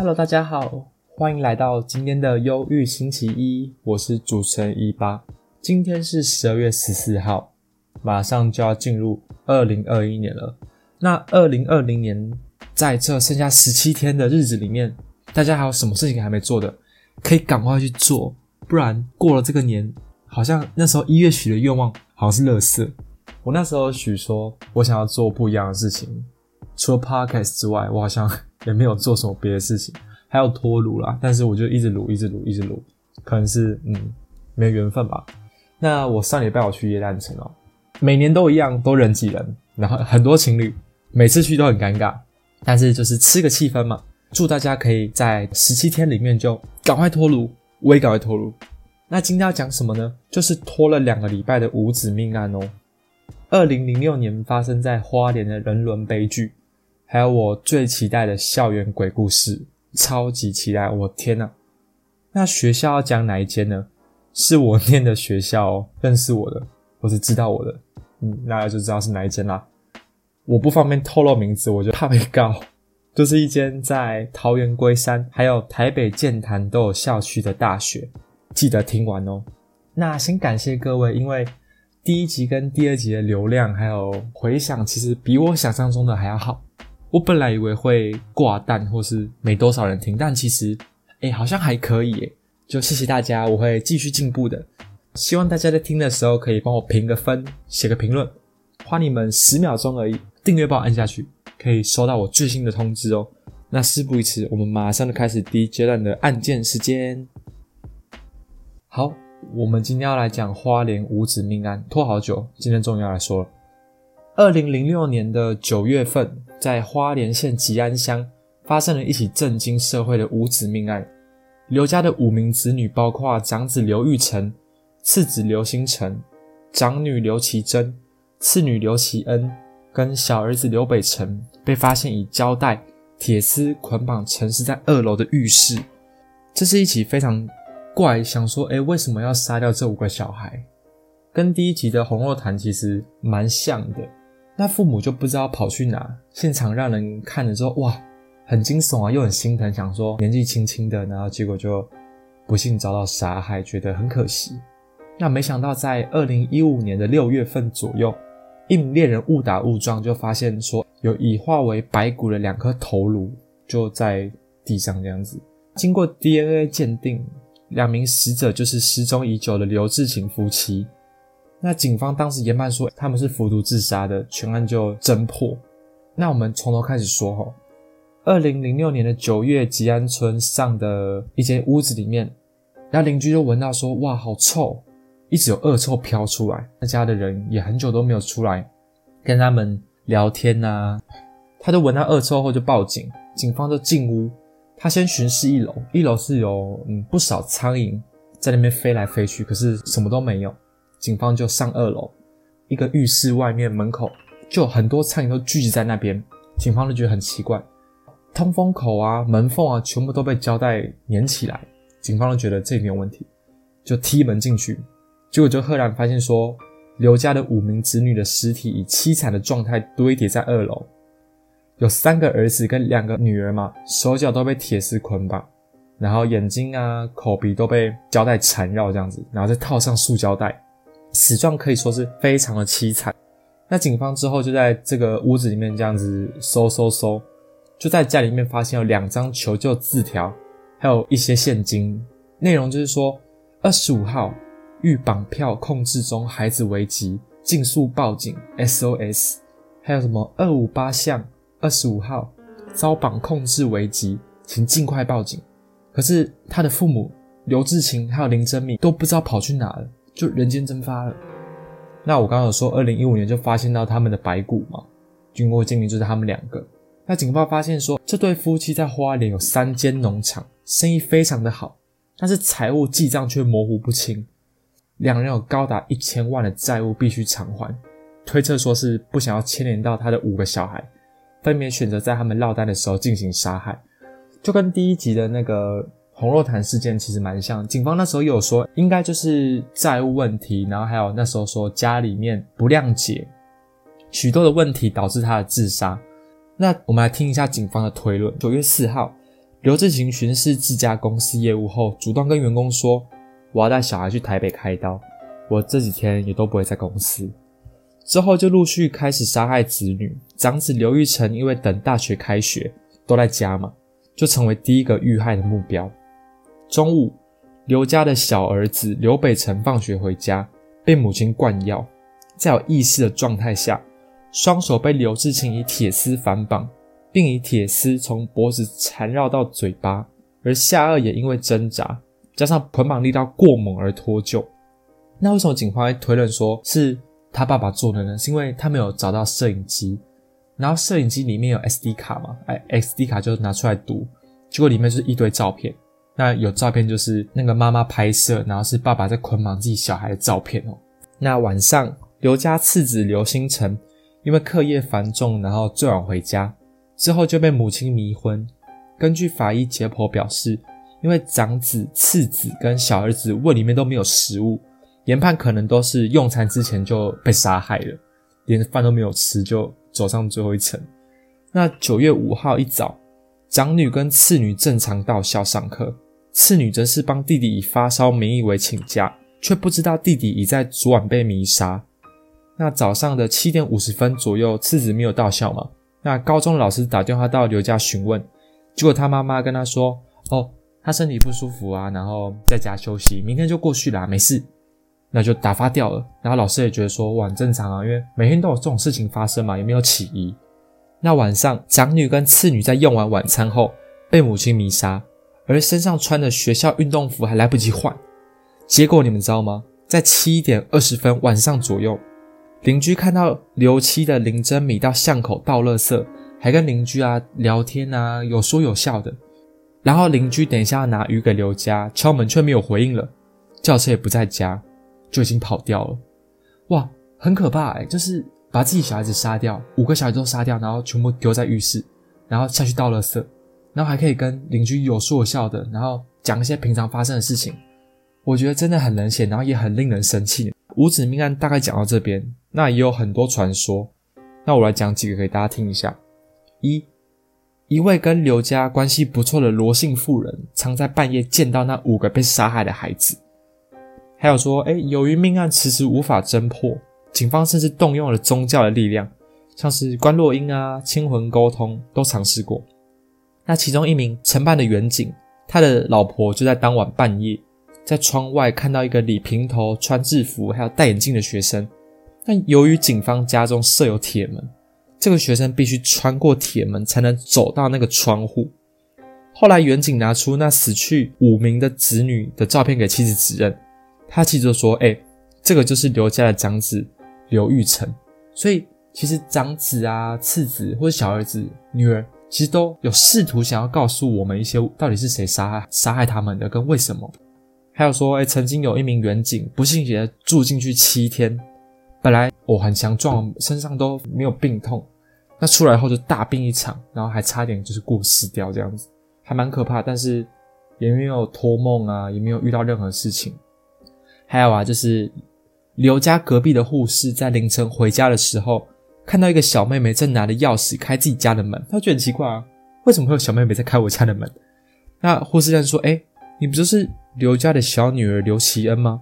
Hello，大家好，欢迎来到今天的忧郁星期一，我是主持人一八。今天是十二月十四号，马上就要进入二零二一年了。那二零二零年在这剩下十七天的日子里面，大家还有什么事情还没做的，可以赶快去做，不然过了这个年，好像那时候一月许的愿望好像是垃圾。我那时候许说我想要做不一样的事情，除了 podcast 之外，我好像也没有做什么别的事情，还有脱乳啦，但是我就一直撸，一直撸，一直撸，可能是嗯没缘分吧。那我上礼拜我去耶诞城哦，每年都一样，都人挤人，然后很多情侣，每次去都很尴尬，但是就是吃个气氛嘛。祝大家可以在十七天里面就赶快脱乳，我也赶快脱乳。那今天要讲什么呢？就是拖了两个礼拜的五子命案哦。二零零六年发生在花莲的人伦悲剧，还有我最期待的校园鬼故事，超级期待！我天呐！那学校要讲哪一间呢？是我念的学校，哦认识我的，或是知道我的，嗯，大家就知道是哪一间啦。我不方便透露名字，我就怕被告。就是一间在桃园龟山，还有台北建潭都有校区的大学，记得听完哦。那先感谢各位，因为第一集跟第二集的流量还有回响，其实比我想象中的还要好。我本来以为会挂蛋或是没多少人听，但其实，哎，好像还可以耶。就谢谢大家，我会继续进步的。希望大家在听的时候可以帮我评个分，写个评论，花你们十秒钟而已，订阅帮我按下去，可以收到我最新的通知哦。那事不宜迟，我们马上就开始第一阶段的案件时间。好，我们今天要来讲花莲五子命案，拖好久，今天终于要来说了。二零零六年的九月份，在花莲县吉安乡发生了一起震惊社会的五子命案。刘家的五名子女，包括长子刘玉成、次子刘星辰、长女刘其珍、次女刘其恩，跟小儿子刘北辰，被发现以胶带、铁丝捆绑，沉尸在二楼的浴室。这是一起非常怪，想说，哎，为什么要杀掉这五个小孩？跟第一集的红肉坛其实蛮像的。那父母就不知道跑去哪，现场让人看了之后，哇！很惊悚啊，又很心疼，想说年纪轻轻的，然后结果就不幸遭到杀害，觉得很可惜。那没想到在二零一五年的六月份左右，一名猎人误打误撞就发现说有已化为白骨的两颗头颅就在地上这样子。经过 DNA 鉴定，两名死者就是失踪已久的刘志勤夫妻。那警方当时研判说他们是服毒自杀的，全案就侦破。那我们从头开始说哈。二零零六年的九月，吉安村上的一间屋子里面，然后邻居就闻到说：“哇，好臭，一直有恶臭飘出来。”那家的人也很久都没有出来跟他们聊天呐。他就闻到恶臭后就报警，警方就进屋。他先巡视一楼，一楼是有嗯不少苍蝇在那边飞来飞去，可是什么都没有。警方就上二楼，一个浴室外面门口就很多苍蝇都聚集在那边，警方就觉得很奇怪。通风口啊、门缝啊，全部都被胶带粘起来。警方都觉得这没有问题，就踢门进去，结果就赫然发现说，刘家的五名子女的尸体以凄惨的状态堆叠在二楼，有三个儿子跟两个女儿嘛，手脚都被铁丝捆绑，然后眼睛啊、口鼻都被胶带缠绕这样子，然后再套上塑胶袋，死状可以说是非常的凄惨。那警方之后就在这个屋子里面这样子搜搜搜。就在家里面发现有两张求救字条，还有一些现金，内容就是说二十五号遇绑票控制中，孩子危急，尽速报警 SOS。还有什么二五八巷二十五号遭绑控制危急，请尽快报警。可是他的父母刘志勤还有林真敏都不知道跑去哪了，就人间蒸发了。那我刚刚有说二零一五年就发现到他们的白骨嘛，经过鉴定就是他们两个。那警方发现说，这对夫妻在花莲有三间农场，生意非常的好，但是财务记账却模糊不清，两人有高达一千万的债务必须偿还，推测说是不想要牵连到他的五个小孩，分别选择在他们落单的时候进行杀害，就跟第一集的那个红肉坛事件其实蛮像。警方那时候有说，应该就是债务问题，然后还有那时候说家里面不谅解，许多的问题导致他的自杀。那我们来听一下警方的推论。九月四号，刘志勤巡视自家公司业务后，主动跟员工说：“我要带小孩去台北开刀，我这几天也都不会在公司。”之后就陆续开始杀害子女。长子刘玉成因为等大学开学都在家嘛，就成为第一个遇害的目标。中午，刘家的小儿子刘北辰放学回家，被母亲灌药，在有意识的状态下，双手被刘志勤以铁丝反绑，并以铁丝从脖子缠绕到嘴巴，而下颚也因为挣扎加上捆绑力道过猛而脱臼。那为什么警方会推论说是？他爸爸做的呢，是因为他没有找到摄影机，然后摄影机里面有 SD 卡嘛，哎，SD 卡就拿出来读，结果里面是一堆照片。那有照片就是那个妈妈拍摄，然后是爸爸在捆绑自己小孩的照片哦。那晚上，刘家次子刘星辰因为课业繁重，然后最晚回家，之后就被母亲迷昏。根据法医解剖表示，因为长子、次子跟小儿子胃里面都没有食物。研判可能都是用餐之前就被杀害了，连饭都没有吃就走上最后一层。那九月五号一早，长女跟次女正常到校上课，次女则是帮弟弟以发烧名义为请假，却不知道弟弟已在昨晚被迷杀。那早上的七点五十分左右，次子没有到校嘛？那高中老师打电话到刘家询问，结果他妈妈跟他说：“哦，他身体不舒服啊，然后在家休息，明天就过去啦，没事。”那就打发掉了，然后老师也觉得说，哇，很正常啊，因为每天都有这种事情发生嘛，也没有起疑。那晚上，长女跟次女在用完晚餐后被母亲迷杀，而身上穿的学校运动服还来不及换。结果你们知道吗？在七点二十分晚上左右，邻居看到刘七的林真米到巷口倒垃圾，还跟邻居啊聊天啊，有说有笑的。然后邻居等一下要拿鱼给刘家，敲门却没有回应了，轿车也不在家。就已经跑掉了，哇，很可怕哎！就是把自己小孩子杀掉，五个小孩都杀掉，然后全部丢在浴室，然后下去倒垃圾，然后还可以跟邻居有说有笑的，然后讲一些平常发生的事情。我觉得真的很冷血，然后也很令人生气。五子命案大概讲到这边，那也有很多传说，那我来讲几个给大家听一下。一，一位跟刘家关系不错的罗姓妇人，常在半夜见到那五个被杀害的孩子。还有说，哎，由于命案迟迟无法侦破，警方甚至动用了宗教的力量，像是观落音啊、亲魂沟通都尝试过。那其中一名承办的远警，他的老婆就在当晚半夜，在窗外看到一个理平头、穿制服还有戴眼镜的学生。但由于警方家中设有铁门，这个学生必须穿过铁门才能走到那个窗户。后来远警拿出那死去五名的子女的照片给妻子指认。他妻子就说：“哎，这个就是刘家的长子刘玉成，所以其实长子啊、次子或者小儿子、女儿，其实都有试图想要告诉我们一些到底是谁杀害杀害他们的，跟为什么。还有说，哎，曾经有一名远警不幸也住进去七天，本来我很强壮，身上都没有病痛，那出来后就大病一场，然后还差点就是过世掉这样子，还蛮可怕。但是也没有托梦啊，也没有遇到任何事情。”还有啊，就是刘家隔壁的护士在凌晨回家的时候，看到一个小妹妹正拿着钥匙开自己家的门，她觉得很奇怪啊，为什么会有小妹妹在开我家的门？那护士就说：“哎，你不就是刘家的小女儿刘奇恩吗？”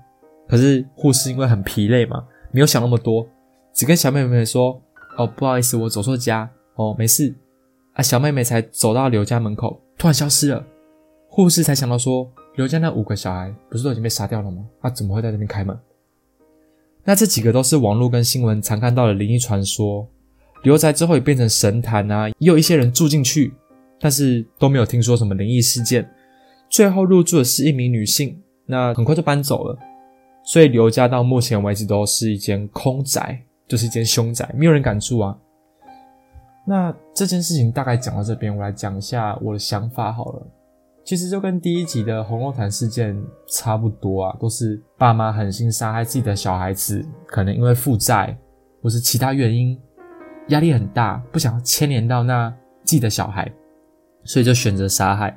可是护士因为很疲累嘛，没有想那么多，只跟小妹妹说：“哦，不好意思，我走错家，哦，没事。”啊，小妹妹才走到刘家门口，突然消失了，护士才想到说。刘家那五个小孩不是都已经被杀掉了吗？他怎么会在这边开门？那这几个都是网络跟新闻常看到的灵异传说。刘宅之后也变成神坛啊，也有一些人住进去，但是都没有听说什么灵异事件。最后入住的是一名女性，那很快就搬走了。所以刘家到目前为止都是一间空宅，就是一间凶宅，没有人敢住啊。那这件事情大概讲到这边，我来讲一下我的想法好了。其实就跟第一集的红肉团事件差不多啊，都是爸妈狠心杀害自己的小孩子，可能因为负债或是其他原因，压力很大，不想牵连到那自己的小孩，所以就选择杀害。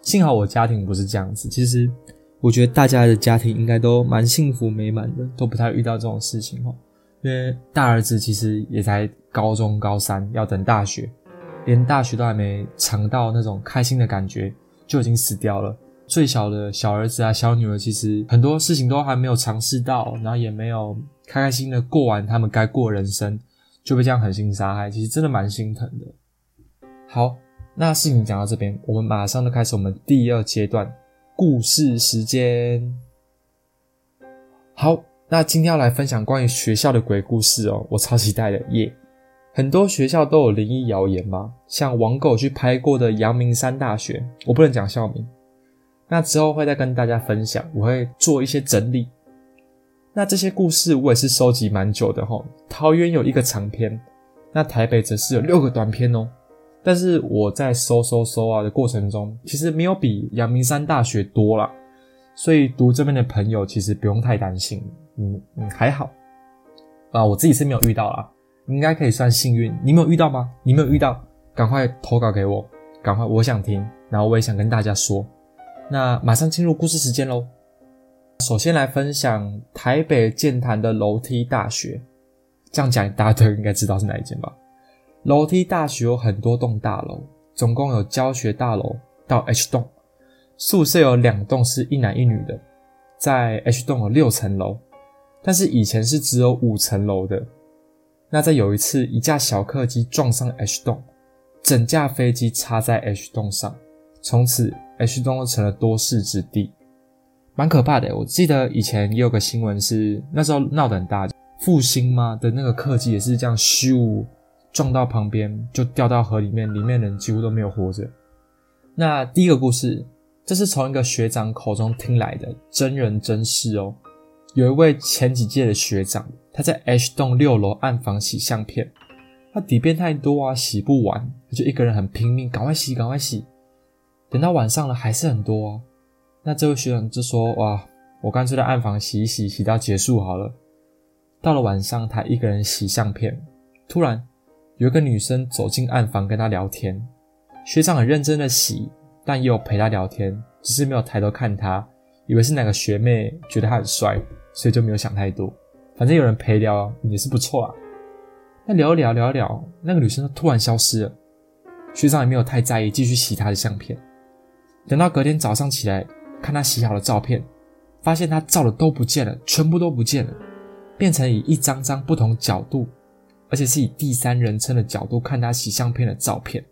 幸好我家庭不是这样子，其实我觉得大家的家庭应该都蛮幸福美满的，都不太遇到这种事情哈。因为大儿子其实也才高中高三，要等大学，连大学都还没尝到那种开心的感觉。就已经死掉了。最小的小儿子啊、小女儿，其实很多事情都还没有尝试到，然后也没有开开心的过完他们该过人生，就被这样狠心杀害，其实真的蛮心疼的。好，那事情讲到这边，我们马上就开始我们第二阶段故事时间。好，那今天要来分享关于学校的鬼故事哦，我超期待的耶！很多学校都有灵异谣言嘛，像网狗去拍过的阳明山大学，我不能讲校名。那之后会再跟大家分享，我会做一些整理。那这些故事我也是收集蛮久的哈。桃园有一个长篇，那台北则是有六个短篇哦。但是我在搜搜搜啊的过程中，其实没有比阳明山大学多啦，所以读这边的朋友其实不用太担心，嗯嗯还好啊。我自己是没有遇到啦，应该可以算幸运。你没有遇到吗？你没有遇到，赶快投稿给我，赶快我想听，然后我也想跟大家说。那马上进入故事时间喽。首先来分享台北建潭的楼梯大学，这样讲大家都应该知道是哪一间吧？楼梯大学有很多栋大楼，总共有教学大楼到 H 栋，宿舍有两栋是一男一女的，在 H 栋有六层楼，但是以前是只有五层楼的。那在有一次，一架小客机撞上 H 洞，整架飞机插在 H 洞上，从此。H 栋成了多事之地，蛮可怕的。我记得以前也有个新闻是那时候闹得很大，复兴吗的那个客机也是这样咻撞到旁边就掉到河里面，里面人几乎都没有活着。那第一个故事，这是从一个学长口中听来的真人真事哦。有一位前几届的学长，他在 H 栋六楼暗房洗相片，他底片太多啊，洗不完，他就一个人很拼命，赶快洗，赶快洗。等到晚上了，还是很多啊。那这位学长就说：“哇，我干脆在暗房洗一洗，洗到结束好了。”到了晚上，他一个人洗相片，突然有一个女生走进暗房跟他聊天。学长很认真的洗，但也有陪他聊天，只是没有抬头看他，以为是哪个学妹觉得他很帅，所以就没有想太多。反正有人陪聊也是不错啊。那聊一聊聊一聊，那个女生突然消失了，学长也没有太在意，继续洗他的相片。等到隔天早上起来看他洗好的照片，发现他照的都不见了，全部都不见了，变成以一张张不同角度，而且是以第三人称的角度看他洗相片的照片。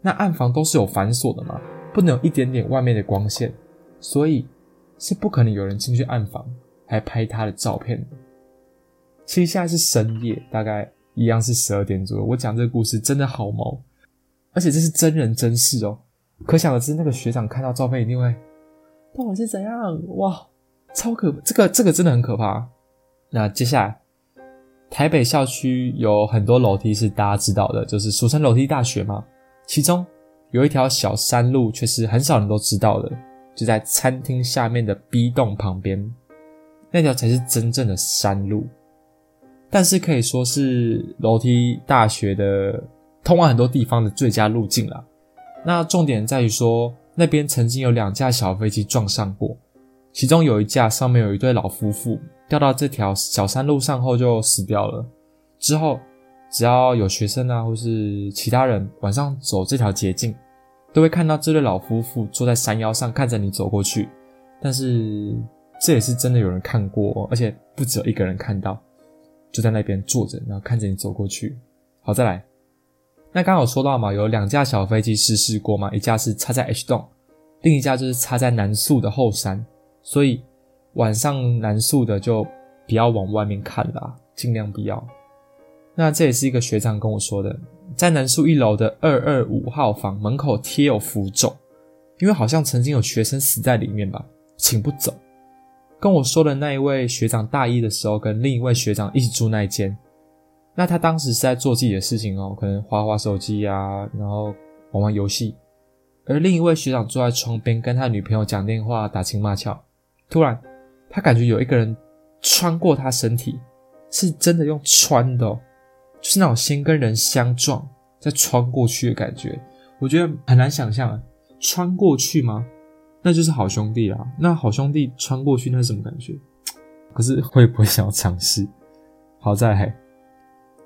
那暗房都是有反锁的嘛，不能有一点点外面的光线，所以是不可能有人进去暗房还拍他的照片。其实现在是深夜，大概一样是十二点左右。我讲这个故事真的好毛，而且这是真人真事哦。可想而知，那个学长看到照片一定会，到底是怎样？哇，超可，这个这个真的很可怕。那接下来，台北校区有很多楼梯是大家知道的，就是俗称楼梯大学嘛。其中有一条小山路，却是很少人都知道的，就在餐厅下面的 B 栋旁边，那条才是真正的山路。但是可以说是楼梯大学的通往很多地方的最佳路径了。那重点在于说，那边曾经有两架小飞机撞上过，其中有一架上面有一对老夫妇掉到这条小山路上后就死掉了。之后，只要有学生啊或是其他人晚上走这条捷径，都会看到这对老夫妇坐在山腰上看着你走过去。但是这也是真的有人看过，而且不止有一个人看到，就在那边坐着，然后看着你走过去。好，再来。那刚好说到嘛，有两架小飞机失事过嘛，一架是插在 H 栋，另一架就是插在南宿的后山，所以晚上南宿的就不要往外面看啦，尽量不要。那这也是一个学长跟我说的，在南宿一楼的二二五号房门口贴有符咒，因为好像曾经有学生死在里面吧，请不走。跟我说的那一位学长大一的时候，跟另一位学长一起住那一间。那他当时是在做自己的事情哦，可能划划手机啊，然后玩玩游戏。而另一位学长坐在窗边跟他女朋友讲电话，打情骂俏。突然，他感觉有一个人穿过他身体，是真的用穿的，就是那种先跟人相撞再穿过去的感觉。我觉得很难想象啊，穿过去吗？那就是好兄弟啦。那好兄弟穿过去，那是什么感觉？可是会不会想要尝试？好在。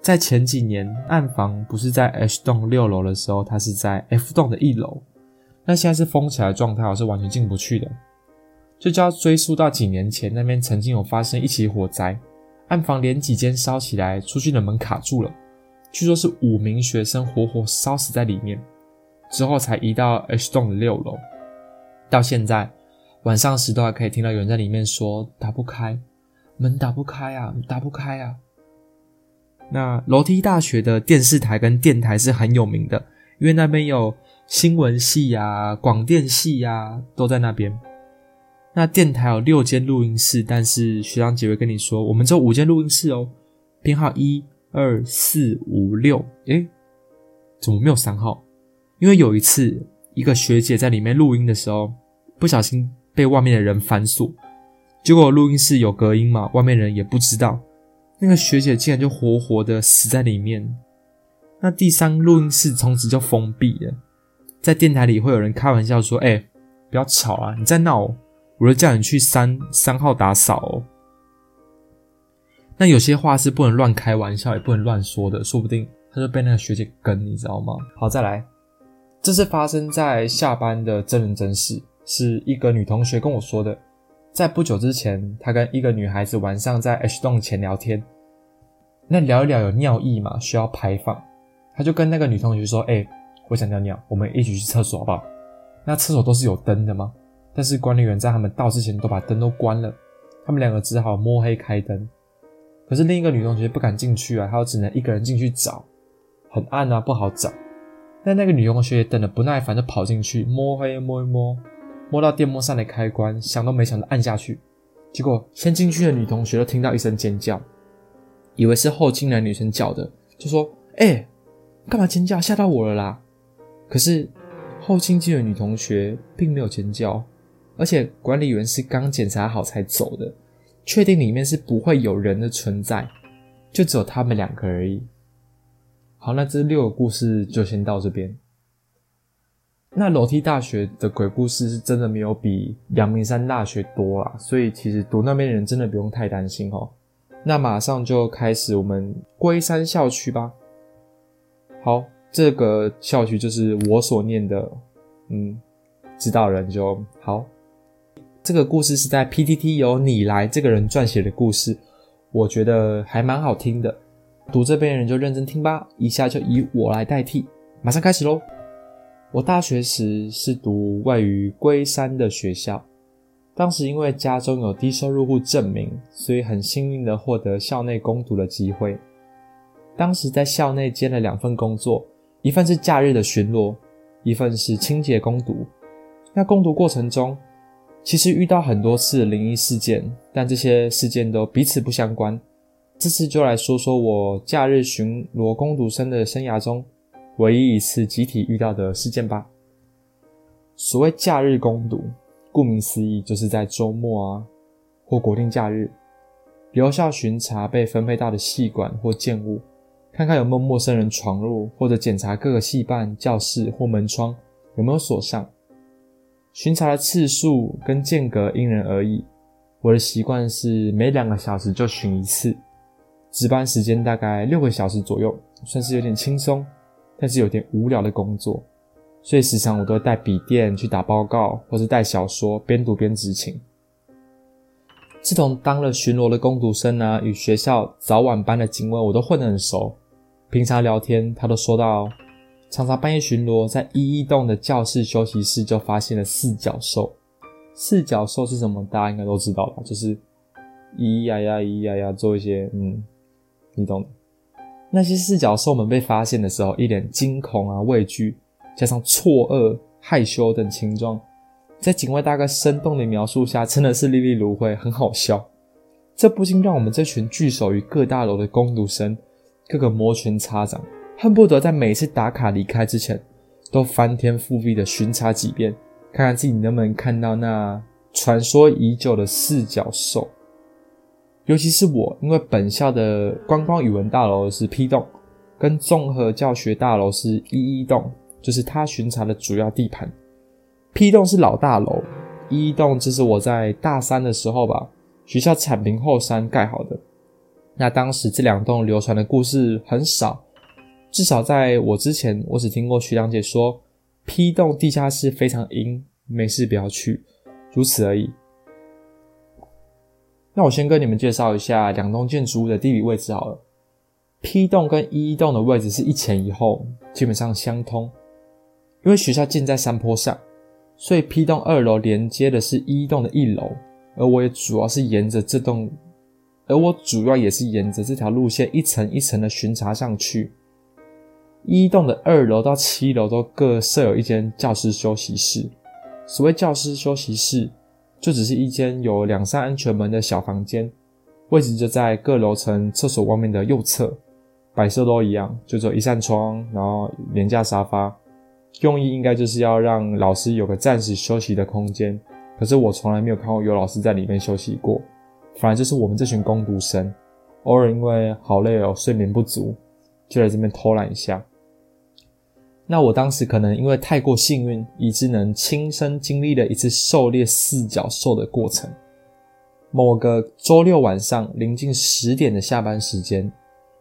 在前几年，暗房不是在 H 栋六楼的时候，它是在 F 栋的一楼。那现在是封起来状态，我是完全进不去的。这就要追溯到几年前，那边曾经有发生一起火灾，暗房连几间烧起来，出去的门卡住了，据说是五名学生活活烧死在里面，之后才移到 H 栋的六楼。到现在晚上时都还可以听到有人在里面说打不开，门打不开啊，打不开啊。那楼梯大学的电视台跟电台是很有名的，因为那边有新闻系呀、广电系呀，都在那边。那电台有六间录音室，但是学长姐会跟你说，我们只有五间录音室哦，编号一二四五六。诶，怎么没有三号？因为有一次，一个学姐在里面录音的时候，不小心被外面的人反锁，结果录音室有隔音嘛，外面人也不知道，那个学姐竟然就活活的死在里面。那第三录音室从此就封闭了，在电台里会有人开玩笑说：“哎，不要吵啊，你在闹。”我就叫你去三三号打扫哦。那有些话是不能乱开玩笑，也不能乱说的，说不定他就被那个学姐跟，你知道吗？好，再来，这是发生在下班的真人真事，是一个女同学跟我说的。在不久之前，她跟一个女孩子晚上在 H 栋前聊天，那聊一聊有尿意嘛，需要排放，她就跟那个女同学说：“哎，我想尿尿，我们一起去厕所好不好？”那厕所都是有灯的吗？但是管理员在他们到之前都把灯都关了，他们两个只好摸黑开灯。可是另一个女同学不敢进去啊，她只能一个人进去找，很暗啊，不好找。但那个女同学也等得不耐烦，就跑进去摸黑摸一摸，摸到电风扇的开关，想都没想就按下去。结果先进去的女同学就听到一声尖叫，以为是后进来女生叫的，就说：“哎，干嘛尖叫？吓到我了啦！”可是后进去的女同学并没有尖叫。而且管理员是刚检查好才走的，确定里面是不会有人的存在，就只有他们两个而已。好，那这六个故事就先到这边。那楼梯大学的鬼故事是真的没有比阳明山大学多啦，所以其实读那边的人真的不用太担心哦。那马上就开始我们龟山校区吧。好，这个校区就是我所念的，嗯，知道人就好。这个故事是在 PTT 由你来这个人撰写的故事，我觉得还蛮好听的。读这边的人就认真听吧，以下就以我来代替，马上开始喽。我大学时是读位于龟山的学校，当时因为家中有低收入户证明，所以很幸运的获得校内攻读的机会。当时在校内兼了两份工作，一份是假日的巡逻，一份是清洁攻读。那攻读过程中，其实遇到很多次灵异事件，但这些事件都彼此不相关。这次就来说说我假日巡逻攻读生的生涯中唯一一次集体遇到的事件吧。所谓假日攻读，顾名思义，就是在周末啊或国定假日留校巡查被分配到的系馆或建物，看看有没有陌生人闯入，或者检查各个系办教室或门窗有没有锁上。巡查的次数跟间隔因人而异，我的习惯是每两个小时就巡一次，值班时间大概六个小时左右，算是有点轻松，但是有点无聊的工作，所以时常我都会带笔电去打报告，或是带小说边读边执勤。自从当了巡逻的工读生啊，与学校早晚班的警卫我都混得很熟，平常聊天他都说到。常常半夜巡逻，在一一栋的教室休息室就发现了四脚兽。四脚兽是什么？大家应该都知道吧？就是咿咿呀呀、咿咿呀呀，做一些嗯，你懂。那些四角兽们被发现的时候，一脸惊恐啊、畏惧，加上错愕、害羞等情状，在警卫大哥生动的描述下，真的是历历如绘，很好笑。这不禁让我们这群聚首于各大楼的攻读生，个个摩拳擦掌。恨不得在每次打卡离开之前，都翻天覆地的巡查几遍，看看自己能不能看到那传说已久的四角兽。尤其是我，因为本校的观光语文大楼是 P 栋，跟综合教学大楼是一一栋，就是他巡查的主要地盘。P 栋是老大楼，一一栋这是我在大三的时候吧，学校铲平后山盖好的。那当时这两栋流传的故事很少。至少在我之前，我只听过徐良姐说 P 栋地下室非常阴，没事不要去，如此而已。那我先跟你们介绍一下两栋建筑物的地理位置好了。P 栋跟 E 栋的位置是一前一后，基本上相通。因为学校建在山坡上，所以 P 栋二楼连接的是 E 栋的一楼，而我也主要是沿着这栋，而我主要也是沿着这条路线一层一层的巡查上去。一栋的二楼到七楼都各设有一间教师休息室。所谓教师休息室。就只是一间有两扇安全门的小房间，位置就在各楼层厕所外面的右侧，摆设都一样，就只有一扇窗，然后廉价沙发，用意应该就是要让老师有个暂时休息的空间。可是我从来没有看过有老师在里面休息过，反而就是我们这群工读生，偶尔因为好累哦，睡眠不足，就来这边偷懒一下。那我当时可能因为太过幸运，以致能亲身经历了一次狩猎四角兽的过程。某个周六晚上，临近十点的下班时间，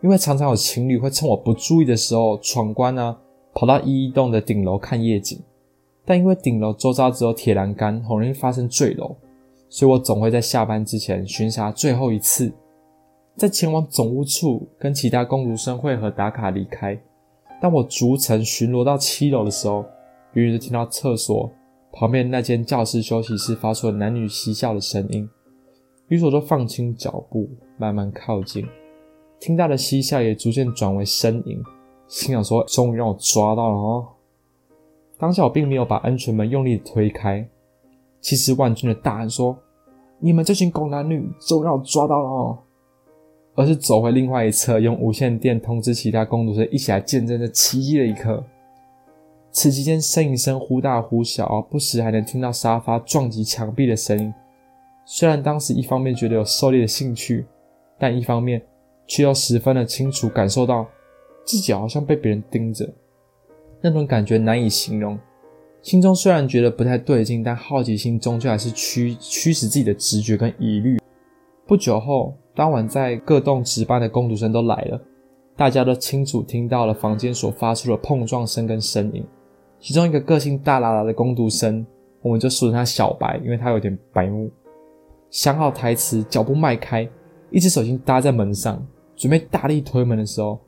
因为常常有情侣会趁我不注意的时候闯关啊，跑到一栋的顶楼看夜景。但因为顶楼周遭只有铁栏杆，很容易发生坠楼，所以我总会在下班之前巡查最后一次，在前往总务处跟其他工读生会合打卡离开。当我逐层巡逻到七楼的时候，远远就听到厕所旁边那间教室休息室发出了男女嬉笑的声音。于是我就放轻脚步，慢慢靠近，听到的嬉笑也逐渐转为呻吟，心想说：“终于让我抓到了哦！”当下我并没有把安全门用力推开，气势万钧的大喊说：“你们这群狗男女，终于让我抓到了哦！”而是走回另外一侧，用无线电通知其他工读生一起来见证这奇迹的一刻。此期间，呻吟声忽大忽小，不时还能听到沙发撞击墙壁的声音。虽然当时一方面觉得有狩猎的兴趣，但一方面却又十分的清楚感受到自己好像被别人盯着，那种感觉难以形容。心中虽然觉得不太对劲，但好奇心终究还是驱驱使自己的直觉跟疑虑。不久后。当晚，在各栋值班的工读生都来了，大家都清楚听到了房间所发出的碰撞声跟声音。其中一个个性大喇喇的工读生，我们就俗称他小白，因为他有点白目。想好台词，脚步迈开，一只手心搭在门上，准备大力推门的时候，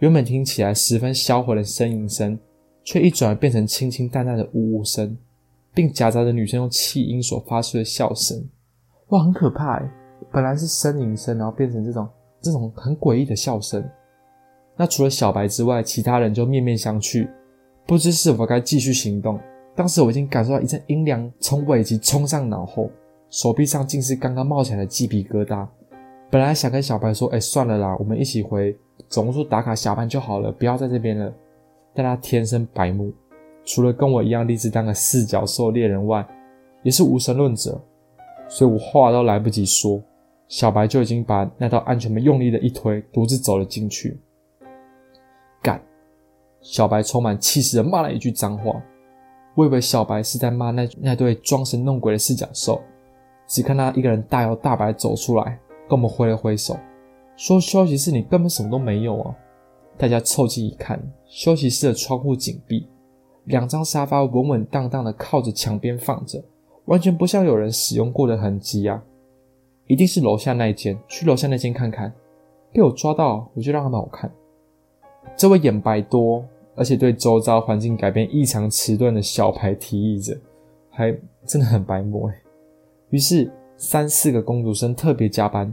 原本听起来十分销魂的呻吟声，却一转变成清清淡淡的呜呜声，并夹杂着女生用气音所发出的笑声。哇，很可怕！本来是呻吟声，然后变成这种这种很诡异的笑声。那除了小白之外，其他人就面面相觑，不知是否该继续行动。当时我已经感受到一阵阴凉从尾脊冲上脑后，手臂上竟是刚刚冒起来的鸡皮疙瘩。本来想跟小白说：“哎，算了啦，我们一起回总务处打卡下班就好了，不要在这边了。”但他天生白目，除了跟我一样立志当个四角兽猎人外，也是无神论者，所以我话都来不及说。小白就已经把那道安全门用力的一推，独自走了进去。干！小白充满气势的骂了一句脏话。我以为小白是在骂那那对装神弄鬼的四角兽，只看他一个人大摇大摆走出来，跟我们挥了挥手，说：“休息室里根本什么都没有啊！”大家凑近一看，休息室的窗户紧闭，两张沙发稳稳当当的靠着墙边放着，完全不像有人使用过的痕迹啊！一定是楼下那间，去楼下那间看看。被我抓到，我就让他们好看。这位眼白多，而且对周遭环境改变异常迟钝的小白提议着，还真的很白目哎。于是三四个工读生特别加班，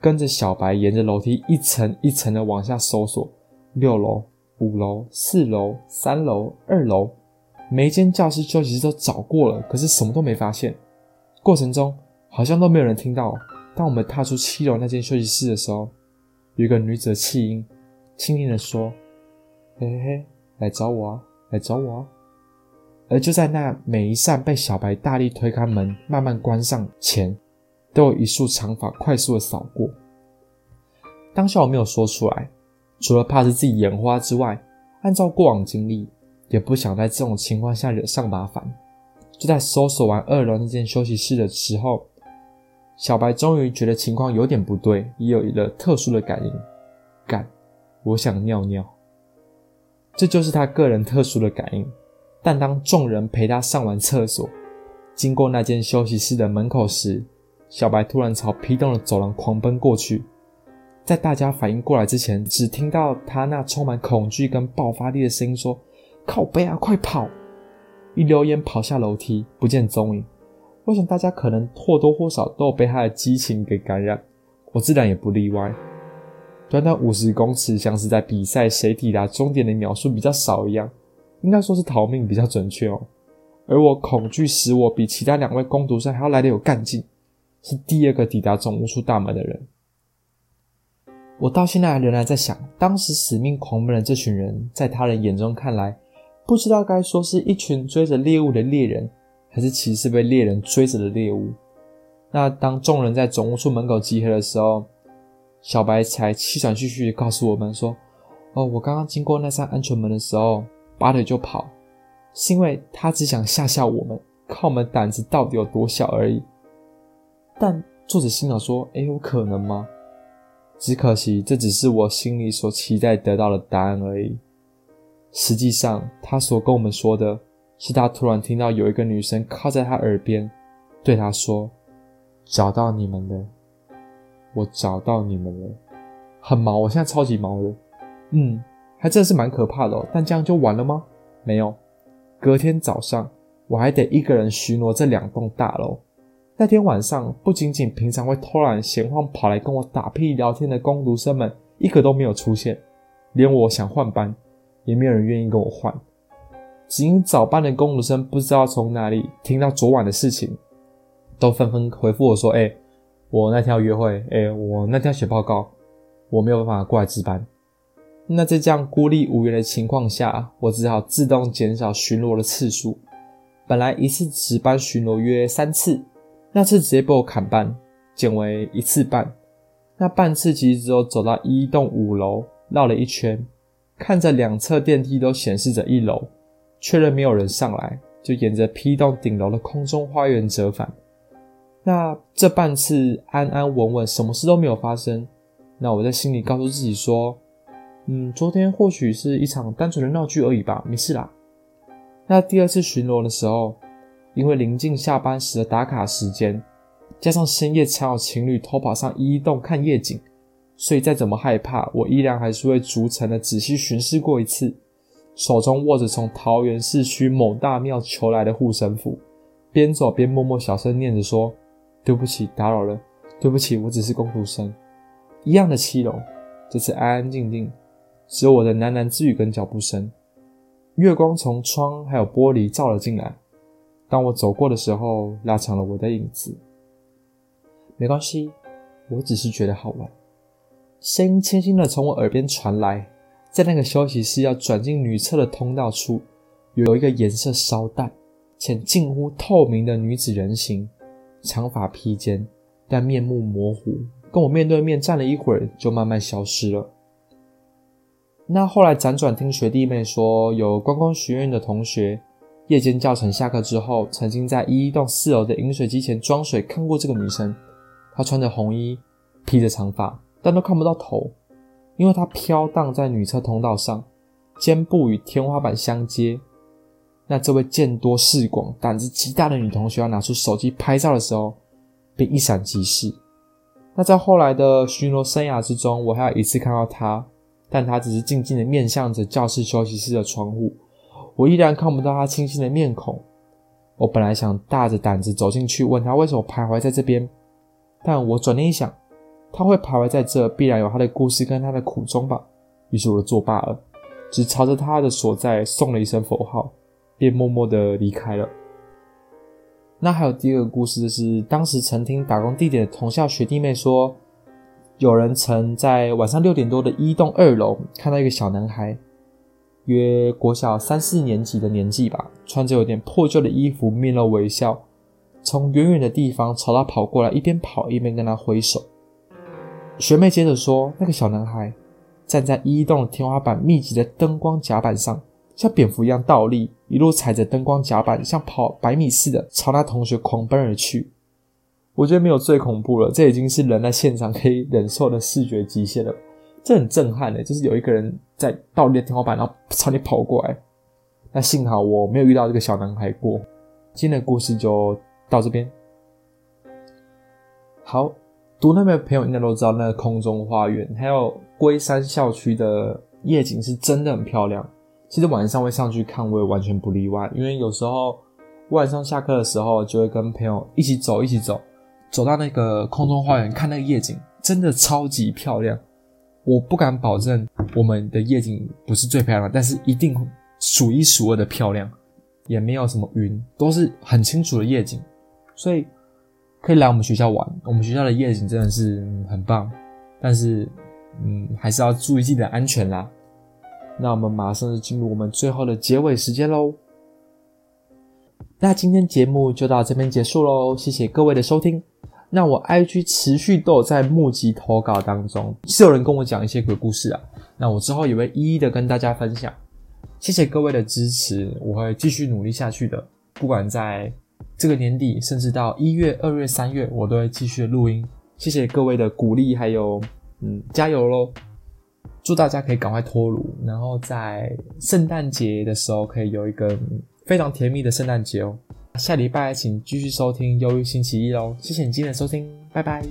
跟着小白沿着楼梯一层一层的往下搜索。六楼、五楼、四楼、三楼、二楼，每一间教室休息室都找过了，可是什么都没发现。过程中好像都没有人听到。当我们踏出七楼那间休息室的时候，有一个女子的气音，轻轻的说：“嘿嘿嘿，来找我啊，来找我啊！”而就在那每一扇被小白大力推开门慢慢关上前，都有一束长发快速的扫过。当下我没有说出来，除了怕是自己眼花之外，按照过往经历，也不想在这种情况下惹上麻烦。就在搜索完二楼那间休息室的时候。小白终于觉得情况有点不对，也有一个特殊的感应。感，我想尿尿。这就是他个人特殊的感应。但当众人陪他上完厕所，经过那间休息室的门口时，小白突然朝 P 栋的走廊狂奔过去。在大家反应过来之前，只听到他那充满恐惧跟爆发力的声音说：“靠背啊，快跑！”一溜烟跑下楼梯，不见踪影。我想大家可能或多或少都有被他的激情给感染，我自然也不例外。短短五十公尺，像是在比赛谁抵达终点的秒数比较少一样，应该说是逃命比较准确哦。而我恐惧使我比其他两位攻读生还要来得有干劲，是第二个抵达总务处大门的人。我到现在仍然在想，当时死命狂奔的这群人，在他人眼中看来，不知道该说是一群追着猎物的猎人，还是其实被猎人追着的猎物。那当众人在总务处门口集合的时候，小白才气喘吁吁地告诉我们说：“哦，我刚刚经过那扇安全门的时候，拔腿就跑，是因为他只想吓吓我们，看我们胆子到底有多小而已。”但作者心想说：“哎，有可能吗？”只可惜，这只是我心里所期待得到的答案而已。实际上，他所跟我们说的是，他突然听到有一个女生靠在他耳边，对他说：“找到你们了，我找到你们了。”很毛，我现在超级毛的。嗯，还真是蛮可怕的。但这样就完了吗？没有，隔天早上我还得一个人巡逻这两栋大楼。那天晚上，不仅仅平常会偷懒闲晃跑来跟我打屁聊天的工读生们，一个都没有出现，连我想换班，也没有人愿意跟我换。只因早班的工读生不知道从哪里听到昨晚的事情，都纷纷回复我说：“哎，我那天要约会，哎，我那天要写报告，我没有办法过来值班。”那在这样孤立无援的情况下，我只好自动减少巡逻的次数。本来一次值班巡逻约三次。那次直接被我砍半，减为一次半。那半次其实只有走到一栋五楼，绕了一圈，看着两侧电梯都显示着一楼，确认没有人上来，就沿着 P 栋顶楼的空中花园折返。那这半次安安稳稳，什么事都没有发生。那我在心里告诉自己说：“嗯，昨天或许是一场单纯的闹剧而已吧，没事啦。”那第二次巡逻的时候。因为临近下班时的打卡时间，加上深夜才有情侣偷跑上一栋看夜景，所以再怎么害怕，我依然还是会逐层的仔细巡视过一次，手中握着从桃园市区某大庙求来的护身符，边走边默默小声念着说：“对不起，打扰了，对不起，我只是工读生。”一样的七楼，这次安安静静，只有我的喃喃自语跟脚步声，月光从窗还有玻璃照了进来。当我走过的时候，拉长了我的影子。没关系，我只是觉得好玩。声音轻轻的从我耳边传来，在那个休息室要转进女厕的通道处，有一个颜色稍淡且近乎透明的女子人形，长发披肩，但面目模糊，跟我面对面站了一会儿，就慢慢消失了。那后来辗转听学弟妹说，有观光学院的同学。夜间教程下课之后，曾经在一栋四楼的饮水机前装水看过这个女生。她穿着红衣，披着长发，但都看不到头，因为她飘荡在女厕通道上，肩部与天花板相接。那这位见多识广、胆子极大的女同学要拿出手机拍照的时候，便一闪即逝。那在后来的巡逻生涯之中，我还有一次看到她，但她只是静静的面向着教室休息室的窗户。我依然看不到他清新的面孔。我本来想大着胆子走进去问他为什么徘徊在这边，但我转念一想，他会徘徊在这，必然有他的故事跟他的苦衷吧。于是我就作罢了，只朝着他的所在送了一声佛号，便默默的离开了。那还有第二个故事就是，当时曾听打工地点的同校学弟妹说，有人曾在晚上六点多的一栋二楼看到一个小男孩。约国小三四年级的年纪吧，穿着有点破旧的衣服，面露微笑，从远远的地方朝他跑过来，一边跑一边跟他挥手。学妹接着说，那个小男孩站在一栋天花板密集的灯光甲板上，像蝙蝠一样倒立，一路踩着灯光甲板，像跑百米似的朝那同学狂奔而去。我觉得没有最恐怖了，这已经是人在现场可以忍受的视觉极限了。这很震撼的，就是有一个人在倒立天花板，然后朝你跑过来。那幸好我没有遇到这个小男孩过。今天的故事就到这边。好，读那边的朋友应该都知道，那个空中花园还有龟山校区的夜景是真的很漂亮。其实晚上会上去看，我也完全不例外，因为有时候晚上下课的时候就会跟朋友一起走，一起走，走到那个空中花园看那个夜景，真的超级漂亮。我不敢保证我们的夜景不是最漂亮，但是一定数一数二的漂亮，也没有什么云，都是很清楚的夜景，所以。可以来我们学校玩，我们学校的夜景真的是很棒，但是，嗯，还是要注意自己的安全啦。那我们马上就进入我们最后的结尾时间喽。那今天节目就到这边结束喽，谢谢各位的收听。那我 IG 持续都有在募集投稿当中，是有人跟我讲一些鬼故事啊，那我之后也会一一的跟大家分享。谢谢各位的支持，我会继续努力下去的，不管在。这个年底，甚至到一月、二月、三月，我都会继续录音。谢谢各位的鼓励，还有嗯，加油喽！祝大家可以赶快脱乳，然后在圣诞节的时候可以有一个非常甜蜜的圣诞节哦。下礼拜请继续收听《忧郁星期一》喽！谢谢你今天的收听，拜拜。